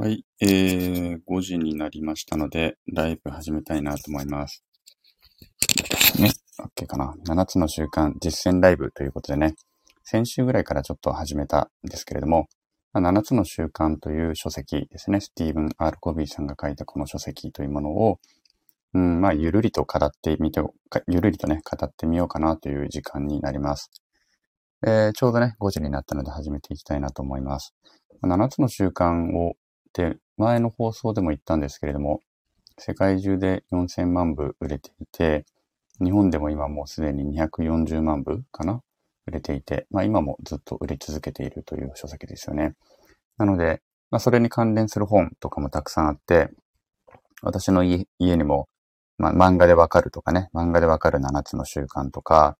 はい、えー、5時になりましたので、ライブ始めたいなと思います。ね、OK かな。7つの習慣実践ライブということでね、先週ぐらいからちょっと始めたんですけれども、7つの習慣という書籍ですね、スティーブン・アル・コビーさんが書いたこの書籍というものを、うん、まあ、ゆるりと語ってみて、ゆるりとね、語ってみようかなという時間になります。えー、ちょうどね、5時になったので始めていきたいなと思います。7つの習慣をで、前の放送でも言ったんですけれども、世界中で4000万部売れていて、日本でも今もうすでに240万部かな売れていて、まあ今もずっと売れ続けているという書籍ですよね。なので、まあそれに関連する本とかもたくさんあって、私の家にも、まあ漫画でわかるとかね、漫画でわかる7つの習慣とか、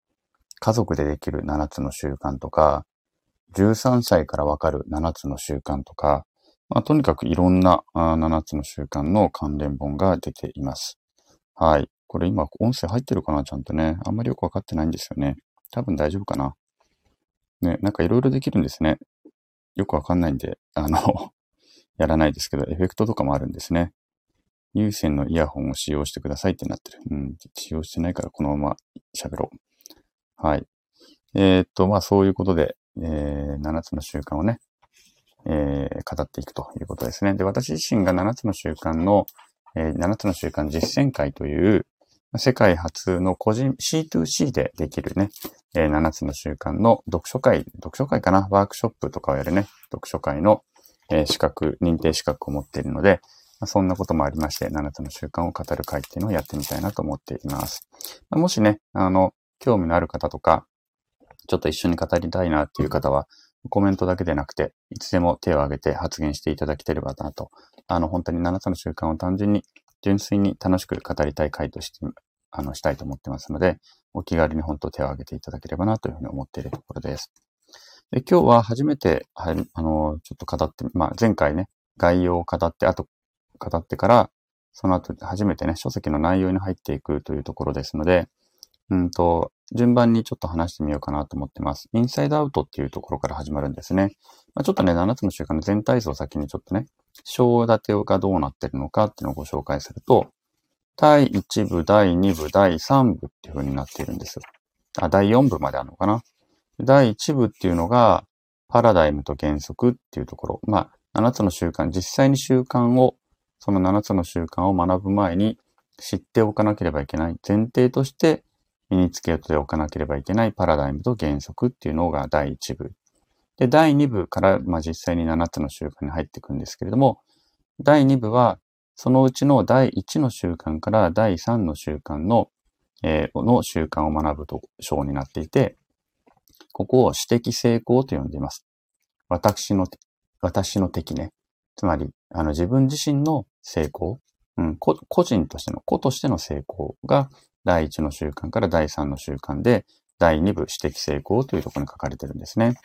家族でできる7つの習慣とか、13歳からわかる7つの習慣とか、まあ、とにかくいろんなあ7つの習慣の関連本が出ています。はい。これ今音声入ってるかな？ちゃんとね。あんまりよくわかってないんですよね。多分大丈夫かな？ね、なんかいろいろできるんですね。よくわかんないんで、あの やらないですけど、エフェクトとかもあるんですね。有線のイヤホンを使用してくださいってなってる。うん、使用してないからこのまま喋ろう。はい。えー、っと、まあそういうことで、えー、7つの習慣をね、えー、語っていくということですね。で、私自身が7つの習慣の、えー、7つの習慣実践会という、世界初の個人 C2C でできるね、えー、7つの習慣の読書会、読書会かな？ワークショップとかをやるね、読書会の、えー、資格、認定資格を持っているので、まあ、そんなこともありまして、7つの習慣を語る会っていうのをやってみたいなと思っています。まあ、もしね、あの、興味のある方とか、ちょっと一緒に語りたいなっていう方は、コメントだけでなくて、いつでも手を挙げて発言していただければなと、あの、本当に7つの習慣を単純に、純粋に楽しく語りたい回として、あの、したいと思ってますので、お気軽に本当手を挙げていただければなというふうに思っているところです。で今日は初めて、はい、あの、ちょっと語って、まあ、前回ね、概要を語って、あと語ってから、その後初めてね、書籍の内容に入っていくというところですので、うんと、順番にちょっと話してみようかなと思ってます。インサイドアウトっていうところから始まるんですね。まあ、ちょっとね、7つの習慣の全体像を先にちょっとね、章立てがどうなってるのかっていうのをご紹介すると、第1部、第2部、第3部っていう風になっているんです。あ、第4部まであるのかな。第1部っていうのが、パラダイムと原則っていうところ。まあ、7つの習慣、実際に習慣を、その7つの習慣を学ぶ前に知っておかなければいけない前提として身につけておかなければいけないパラダイムと原則っていうのが第1部。で、第2部から、まあ、実際に7つの習慣に入っていくんですけれども、第2部は、そのうちの第1の習慣から第3の習慣の、えー、の習慣を学ぶと章になっていて、ここを私的成功と呼んでいます。私の、私の敵ね。つまり、あの自分自身の成功、うん、個人としての、個としての成功が第1の習慣から第3の習慣で、第2部私的成功というところに書かれてるんですね。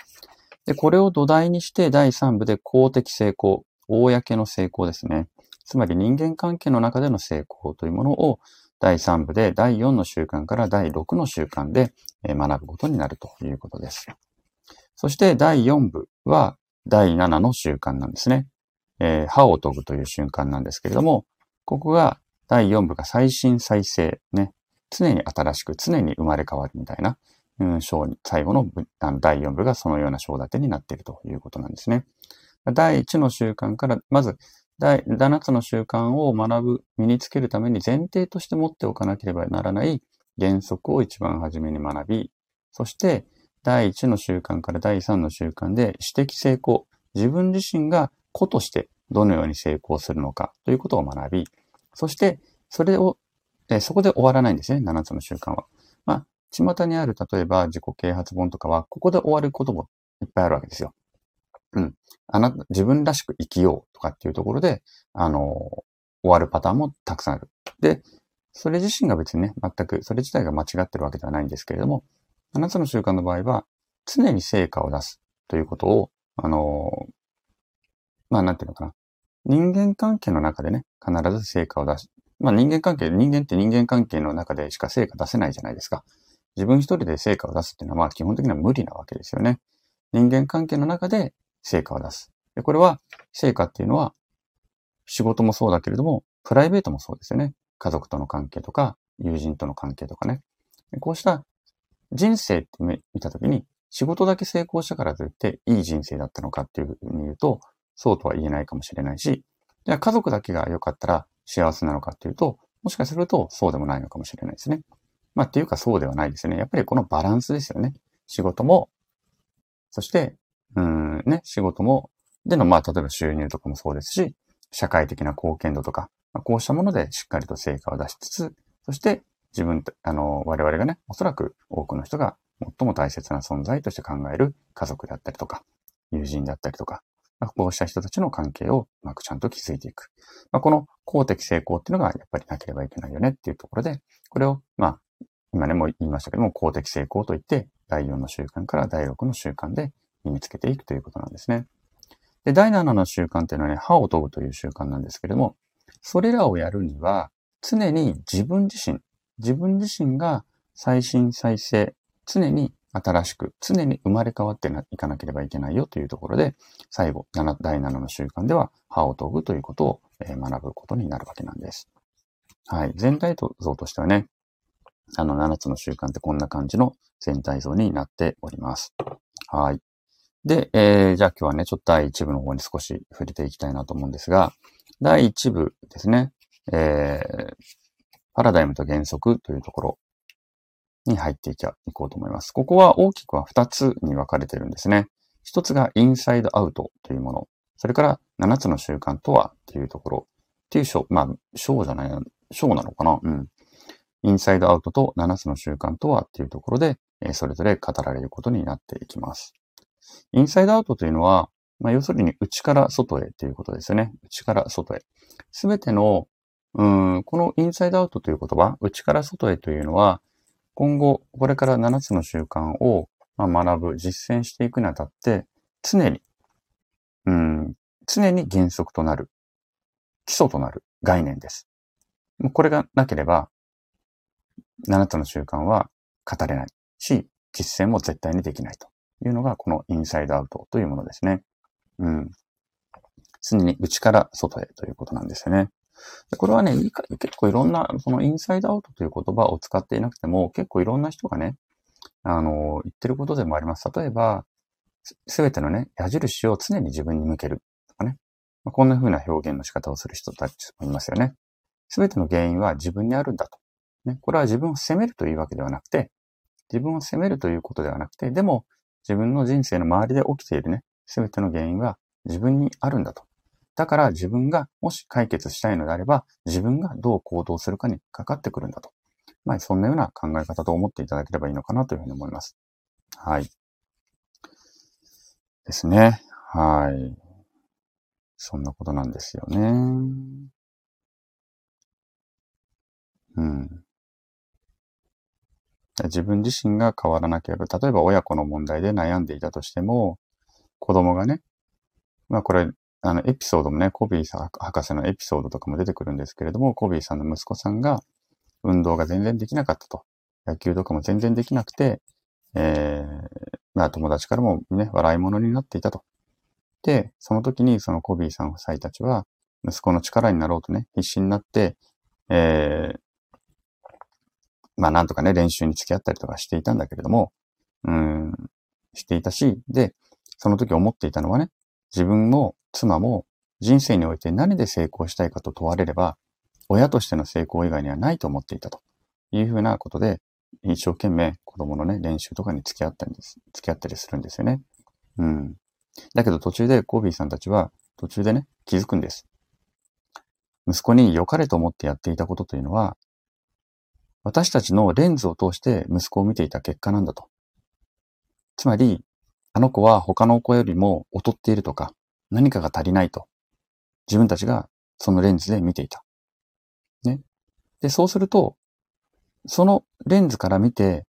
で、これを土台にして第3部で公的成功、公の成功ですね。つまり人間関係の中での成功というものを第3部で第4の習慣から第6の習慣で学ぶことになるということです。そして第4部は第7の習慣なんですね。えー、歯を研ぐという瞬間なんですけれども、ここが第4部が最新再生ね。常に新しく、常に生まれ変わるみたいな、うん、章に、最後のあの第4部がそのような章立てになっているということなんですね。第1の習慣から、まず、第7つの習慣を学ぶ、身につけるために前提として持っておかなければならない原則を一番初めに学び、そして第1の習慣から第3の習慣で私的成功、自分自身が個としてどのように成功するのかということを学び、そしてそれをで、そこで終わらないんですね、7つの習慣は。まあ、巷にある、例えば自己啓発本とかは、ここで終わることもいっぱいあるわけですよ。うん。あなた、自分らしく生きようとかっていうところで、あの、終わるパターンもたくさんある。で、それ自身が別にね、全く、それ自体が間違ってるわけではないんですけれども、7つの習慣の場合は、常に成果を出すということを、あの、まあ、なんていうのかな。人間関係の中でね、必ず成果を出す。まあ人間関係、人間って人間関係の中でしか成果出せないじゃないですか。自分一人で成果を出すっていうのはまあ基本的には無理なわけですよね。人間関係の中で成果を出す。でこれは、成果っていうのは、仕事もそうだけれども、プライベートもそうですよね。家族との関係とか、友人との関係とかね。こうした人生って見たときに、仕事だけ成功したからといっていい人生だったのかっていうふうに言うと、そうとは言えないかもしれないし、じゃあ家族だけが良かったら幸せなのかっていうと、もしかするとそうでもないのかもしれないですね。まあっていうかそうではないですね。やっぱりこのバランスですよね。仕事も、そして、うんね、仕事も、でのまあ例えば収入とかもそうですし、社会的な貢献度とか、まあ、こうしたものでしっかりと成果を出しつつ、そして自分と、あの、我々がね、おそらく多くの人が最も大切な存在として考える家族であったりとか、友人だったりとか、こうした人たちの関係をうまくちゃんと築いていく。まあ、この公的成功っていうのがやっぱりなければいけないよねっていうところで、これを、まあ、今ね、も言いましたけども、公的成功といって、第4の習慣から第6の習慣で身につけていくということなんですね。で、第7の習慣っていうのはね、歯を研ぐという習慣なんですけれども、それらをやるには、常に自分自身、自分自身が最新再生、常に新しく、常に生まれ変わっていかなければいけないよというところで、最後、第7の習慣では、歯を研ぐということを学ぶことになるわけなんです。はい。全体像としてはね、あの7つの習慣ってこんな感じの全体像になっております。はい。で、えー、じゃあ今日はね、ちょっと第1部の方に少し触れていきたいなと思うんですが、第1部ですね、えー、パラダイムと原則というところに入っていきゃいこうと思います。ここは大きくは2つに分かれてるんですね。1つがインサイドアウトというもの。それから7つの習慣とはっていうところ。っていう章、まあ、章じゃない、章なのかな？うん。インサイドアウトと7つの習慣とはっていうところで、それぞれ語られることになっていきます。インサイドアウトというのは、まあ、要するに内から外へということですよね。内から外へ。すべての、うん、このインサイドアウトという言葉、内から外へというのは、今後、これから7つの習慣を学ぶ、実践していくにあたって、常に、うん、常に原則となる、基礎となる概念です。これがなければ、7つの習慣は語れないし、実践も絶対にできないというのが、このインサイドアウトというものですね。うん。常に内から外へということなんですよね。これはね、結構いろんな、そのインサイドアウトという言葉を使っていなくても、結構いろんな人がね、あの、言ってることでもあります。例えば、すべてのね、矢印を常に自分に向けるとかね。まあ、こんな風な表現の仕方をする人たちもいますよね。すべての原因は自分にあるんだと。ね、これは自分を責めるというわけではなくて、自分を責めるということではなくて、でも自分の人生の周りで起きているね、すべての原因は自分にあるんだと。だから自分がもし解決したいのであれば、自分がどう行動するかにかかってくるんだと。まあ、そんなような考え方と思っていただければいいのかなというふうに思います。はい。ですね。はい。そんなことなんですよね。うん。自分自身が変わらなければ、例えば親子の問題で悩んでいたとしても、子供がね、まあこれ、あの、エピソードもね、コビーさん博士のエピソードとかも出てくるんですけれども、コビーさんの息子さんが運動が全然できなかったと。野球とかも全然できなくて、えー、まあ友達からもね、笑い物になっていたと。で、その時にそのコビーさん夫妻たちは、息子の力になろうとね、必死になって、えー、まあなんとかね、練習に付き合ったりとかしていたんだけれども、うん、していたし、で、その時思っていたのはね、自分も妻も人生において何で成功したいかと問われれば、親としての成功以外にはないと思っていたというふうなことで、一生懸命子供のね、練習とかに付き合ったりです、付き合ったりするんですよね。うん。だけど途中でコービーさんたちは途中でね、気づくんです。息子に良かれと思ってやっていたことというのは、私たちのレンズを通して息子を見ていた結果なんだと。つまり、あの子は他の子よりも劣っているとか、何かが足りないと。自分たちがそのレンズで見ていた。ね。で、そうすると、そのレンズから見て、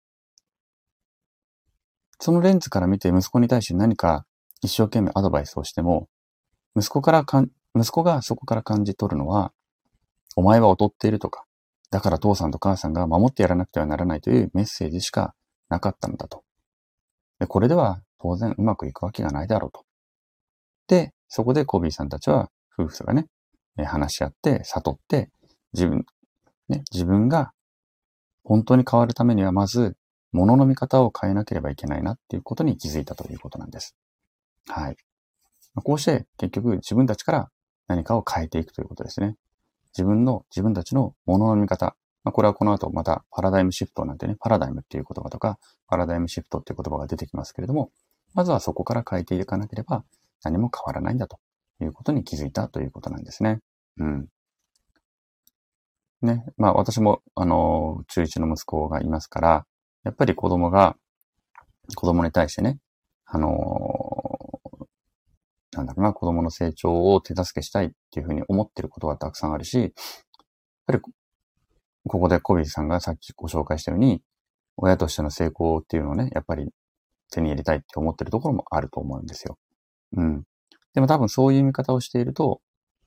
そのレンズから見て息子に対して何か一生懸命アドバイスをしても、息子からかん、息子がそこから感じ取るのは、お前は劣っているとか、だから父さんと母さんが守ってやらなくてはならないというメッセージしかなかったのだと。これでは当然うまくいくわけがないだろうと。で、そこでコビーさんたちは夫婦がね、話し合って、悟って、自分、ね、自分が本当に変わるためにはまず、物の見方を変えなければいけないなっていうことに気づいたということなんです。はい。こうして結局自分たちから何かを変えていくということですね。自分の、自分たちの物の見方。まあ、これはこの後またパラダイムシフトなんてね、パラダイムっていう言葉とか、パラダイムシフトっていう言葉が出てきますけれども、まずはそこから変えていかなければ何も変わらないんだということに気づいたということなんですね。うん。ね。まあ私も、あの、中1の息子がいますから、やっぱり子供が、子供に対してね、あの、なんだろうな、子供の成長を手助けしたいっていうふうに思ってることがたくさんあるし、やっぱり、ここでコビーさんがさっきご紹介したように、親としての成功っていうのをね、やっぱり手に入れたいって思ってるところもあると思うんですよ。うん。でも多分そういう見方をしていると、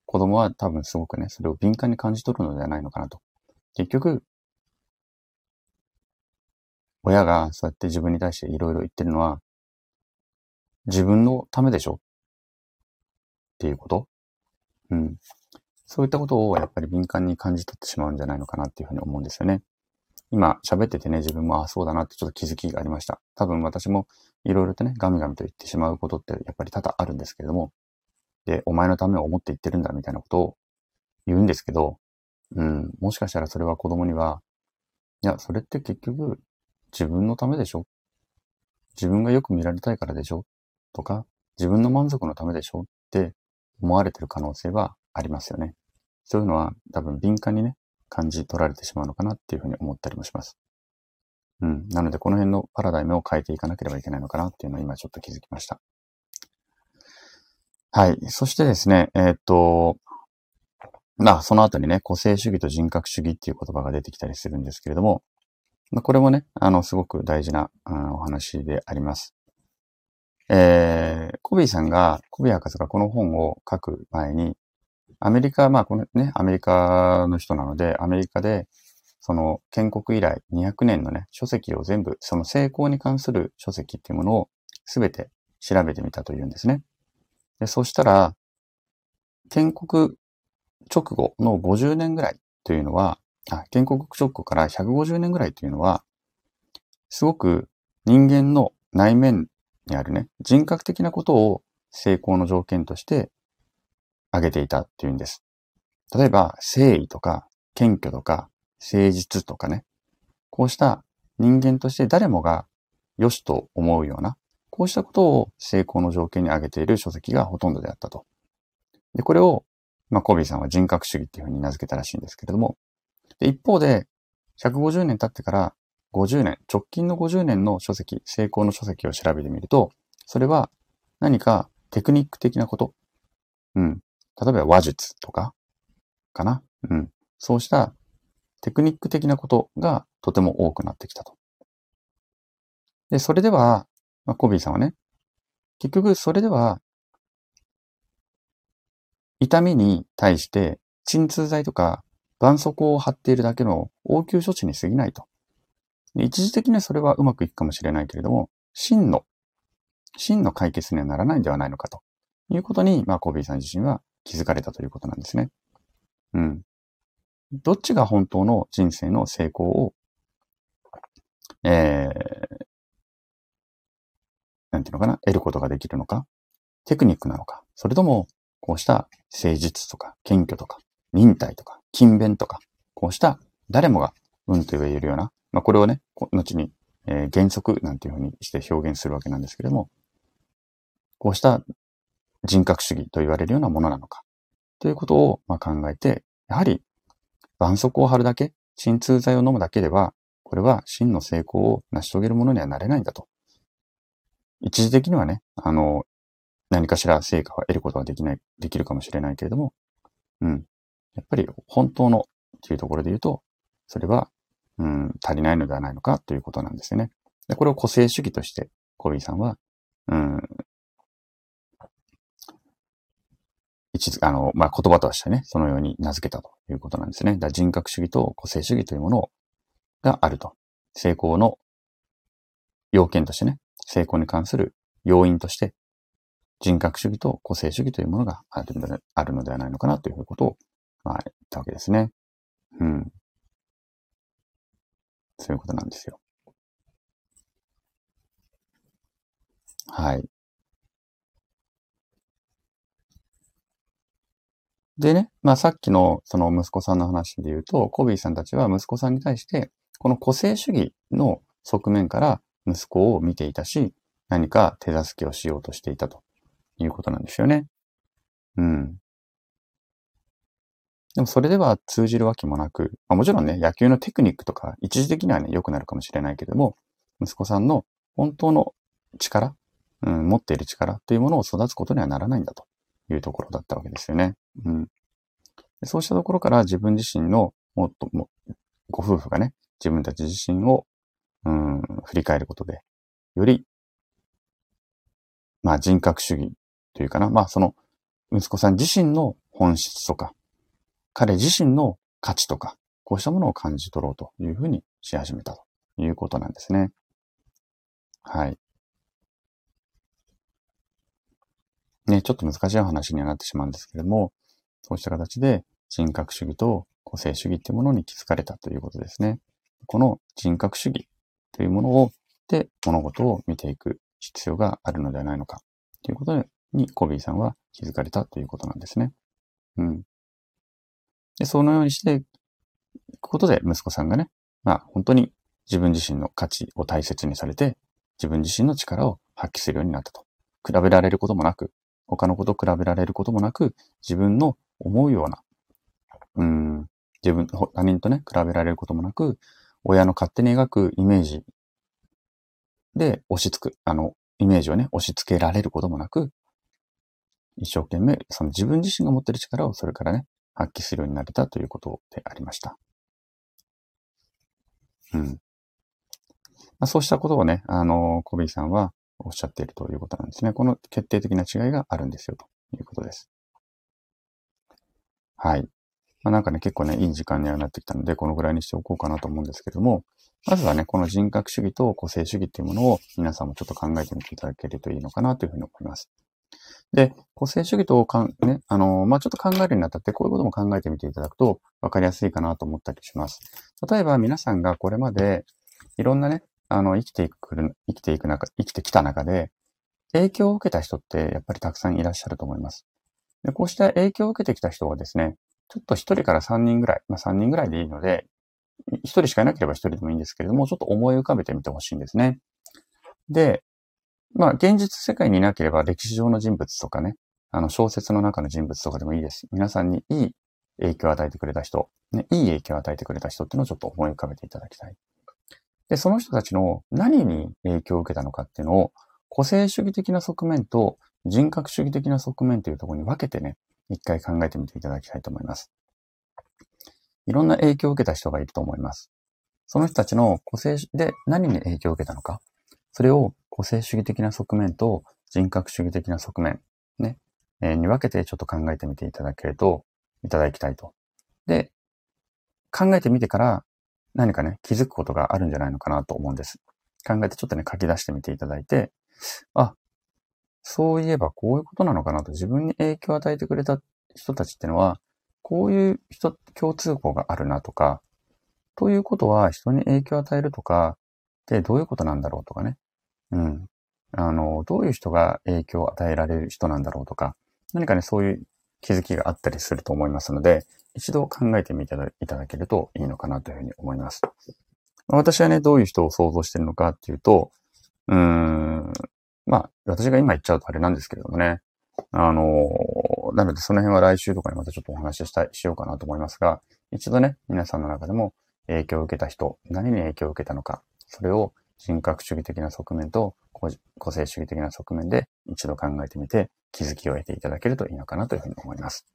子供は多分すごくね、それを敏感に感じ取るのではないのかなと。結局、親がそうやって自分に対していろいろ言ってるのは、自分のためでしょっていうことうん。そういったことをやっぱり敏感に感じ取ってしまうんじゃないのかなっていうふうに思うんですよね。今喋っててね、自分もあそうだなってちょっと気づきがありました。多分私もいろいろとね、ガミガミと言ってしまうことってやっぱり多々あるんですけれども、で、お前のためを思って言ってるんだみたいなことを言うんですけど、うん、もしかしたらそれは子供には、いや、それって結局自分のためでしょ？自分がよく見られたいからでしょ？とか、自分の満足のためでしょ？って思われてる可能性はありますよね。そういうのは多分敏感にね、感じ取られてしまうのかなっていうふうに思ったりもします。うん。なので、この辺のパラダイムを変えていかなければいけないのかなっていうのを今ちょっと気づきました。はい。そしてですね、えー、っと、まあ、その後にね、個性主義と人格主義っていう言葉が出てきたりするんですけれども、まあ、これもね、あの、すごく大事な、お話であります。えー、コビーさんが、コビー博士がこの本を書く前に、アメリカ、まあ、このね、アメリカの人なので、アメリカで、その建国以来200年のね、書籍を全部、その成功に関する書籍っていうものをすべて調べてみたというんですね。で、そしたら、建国直後の50年ぐらいというのは、あ建国直後から150年ぐらいというのは、すごく人間の内面にあるね、人格的なことを成功の条件として挙げていたっていうんです。例えば、誠意とか、謙虚とか、誠実とかね、こうした人間として誰もが良しと思うような、こうしたことを成功の条件に挙げている書籍がほとんどであったと。で、これを、まあ、コビーさんは人格主義っていうふうに名付けたらしいんですけれども、で一方で、150年経ってから50年、直近の50年の書籍、成功の書籍を調べてみると、それは何かテクニック的なこと、うん。例えば話術とか、かな？うん。そうしたテクニック的なことがとても多くなってきたと。で、それでは、まあ、コビーさんはね、結局それでは、痛みに対して鎮痛剤とか絆創膏を貼っているだけの応急処置に過ぎないと。一時的にはそれはうまくいくかもしれないけれども、真の、真の解決にはならないんではないのかということに、まあ、コビーさん自身は気づかれたということなんですね。うん。どっちが本当の人生の成功を、えー、なんていうのかな、得ることができるのか、テクニックなのか、それとも、こうした誠実とか、謙虚とか、忍耐とか、勤勉とか、こうした誰もがうんと言えるような、まあこれをね、後に、えー、原則なんていうふうにして表現するわけなんですけれども、こうした人格主義と言われるようなものなのか、ということをま考えて、やはり、絆創膏を貼るだけ、鎮痛剤を飲むだけでは、これは真の成功を成し遂げるものにはなれないんだと。一時的にはね、あの、何かしら成果を得ることができない、できるかもしれないけれども、うん。やっぱり本当のっていうところで言うと、それは、うん、足りないのではないのかということなんですよね。でこれを個性主義として、コビーさんは、うん、一あの、まあ、言葉としてね、そのように名付けたということなんですね。だ人格主義と個性主義というものがあると。成功の要件としてね、成功に関する要因として人格主義と個性主義というものがあるのであるのではないのかなということを、まあ、言ったわけですね。うん。そういうことなんですよ。はい。でね、まあさっきのその息子さんの話で言うと、コビーさんたちは息子さんに対して、この個性主義の側面から息子を見ていたし、何か手助けをしようとしていたということなんですよね。うん。でもそれでは通じるわけもなく、まあ、もちろんね、野球のテクニックとか一時的にはね、良くなるかもしれないけども、息子さんの本当の力、うん、持っている力というものを育つことにはならないんだというところだったわけですよね。うん。そうしたところから自分自身のもっとも、ご夫婦がね、自分たち自身を、うん、振り返ることで、より、まあ人格主義というかな、まあその、息子さん自身の本質とか、彼自身の価値とか、こうしたものを感じ取ろうというふうにし始めたということなんですね。はい。ね、ちょっと難しい話にはなってしまうんですけれども、そうした形で人格主義と個性主義っていうものに気づかれたということですね。この人格主義というものを、で物事を見ていく必要があるのではないのかということにコビーさんは気づかれたということなんですね。うん。で、そのようにしていくことで息子さんがね、まあ本当に自分自身の価値を大切にされて、自分自身の力を発揮するようになったと。比べられることもなく、他のことと比べられることもなく、自分の思うような、うん、自分、他人とね、比べられることもなく、親の勝手に描くイメージで押し付く、あの、イメージをね、押し付けられることもなく、一生懸命、その自分自身が持っている力をそれからね、発揮するようになれたということでありました。うん。まあ、そうしたことをね、あの、コビーさんはおっしゃっているということなんですね。この決定的な違いがあるんですよ、ということです。はい。まあ、なんかね、結構ね、いい時間にはなってきたので、このぐらいにしておこうかなと思うんですけども、まずはね、この人格主義と個性主義っていうものを皆さんもちょっと考えてみていただけるといいのかなというふうに思います。で、個性主義とかん、ね、あの、まあ、ちょっと考えるにあたって、こういうことも考えてみていただくと分かりやすいかなと思ったりします。例えば皆さんがこれまでいろんなね、あの、生きていく、生きていく中、生きてきた中で、影響を受けた人ってやっぱりたくさんいらっしゃると思います。でこうした影響を受けてきた人はですね、ちょっと一人から三人ぐらい、まあ三人ぐらいでいいので、一人しかいなければ一人でもいいんですけれども、ちょっと思い浮かべてみてほしいんですね。で、まあ現実世界にいなければ歴史上の人物とかね、あの小説の中の人物とかでもいいです。皆さんにいい影響を与えてくれた人、ね、いい影響を与えてくれた人っていうのをちょっと思い浮かべていただきたい。で、その人たちの何に影響を受けたのかっていうのを、個性主義的な側面と人格主義的な側面というところに分けてね、一回考えてみていただきたいと思います。いろんな影響を受けた人がいると思います。その人たちの個性で何に影響を受けたのか、それを個性主義的な側面と人格主義的な側面、ね、えー、に分けてちょっと考えてみていただけると、いただきたいと。で、考えてみてから何かね、気づくことがあるんじゃないのかなと思うんです。考えてちょっとね、書き出してみていただいて、あ、そういえばこういうことなのかなと自分に影響を与えてくれた人たちってのは、こういう人、共通項があるなとか、ということは人に影響を与えるとか、ってどういうことなんだろうとかね。うん。あの、どういう人が影響を与えられる人なんだろうとか、何かね、そういう気づきがあったりすると思いますので、一度考えてみていただけるといいのかなというふうに思います。私はね、どういう人を想像してるのかっていうと、うーん、まあ、私が今言っちゃうとあれなんですけれどもね、あの、なのでその辺は来週とかにまたちょっとお話ししたい、しようかなと思いますが、一度ね、皆さんの中でも影響を受けた人、何に影響を受けたのか、それを人格主義的な側面と個性主義的な側面で一度考えてみて気づきを得ていただけるといいのかなというふうに思います。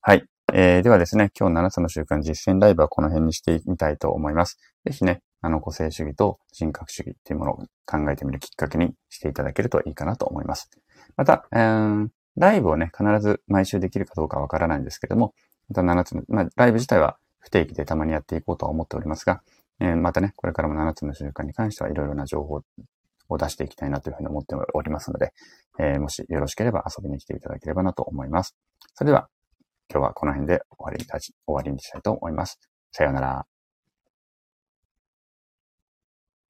はい。えー、ではですね、今日7つの習慣実践ライブはこの辺にしてみたいと思います。ぜひね、あの、個性主義と人格主義っていうものを考えてみるきっかけにしていただけるといいかなと思います。また、えー、ライブをね、必ず毎週できるかどうかわからないんですけども、また7つの、まあ、ライブ自体は不定期でたまにやっていこうとは思っておりますが、えー、またね、これからも7つの習慣に関してはいろいろな情報を出していきたいなというふうに思っておりますので、えー、もしよろしければ遊びに来ていただければなと思います。それでは、今日はこの辺で終わりに終わりにしたいと思います。さようなら。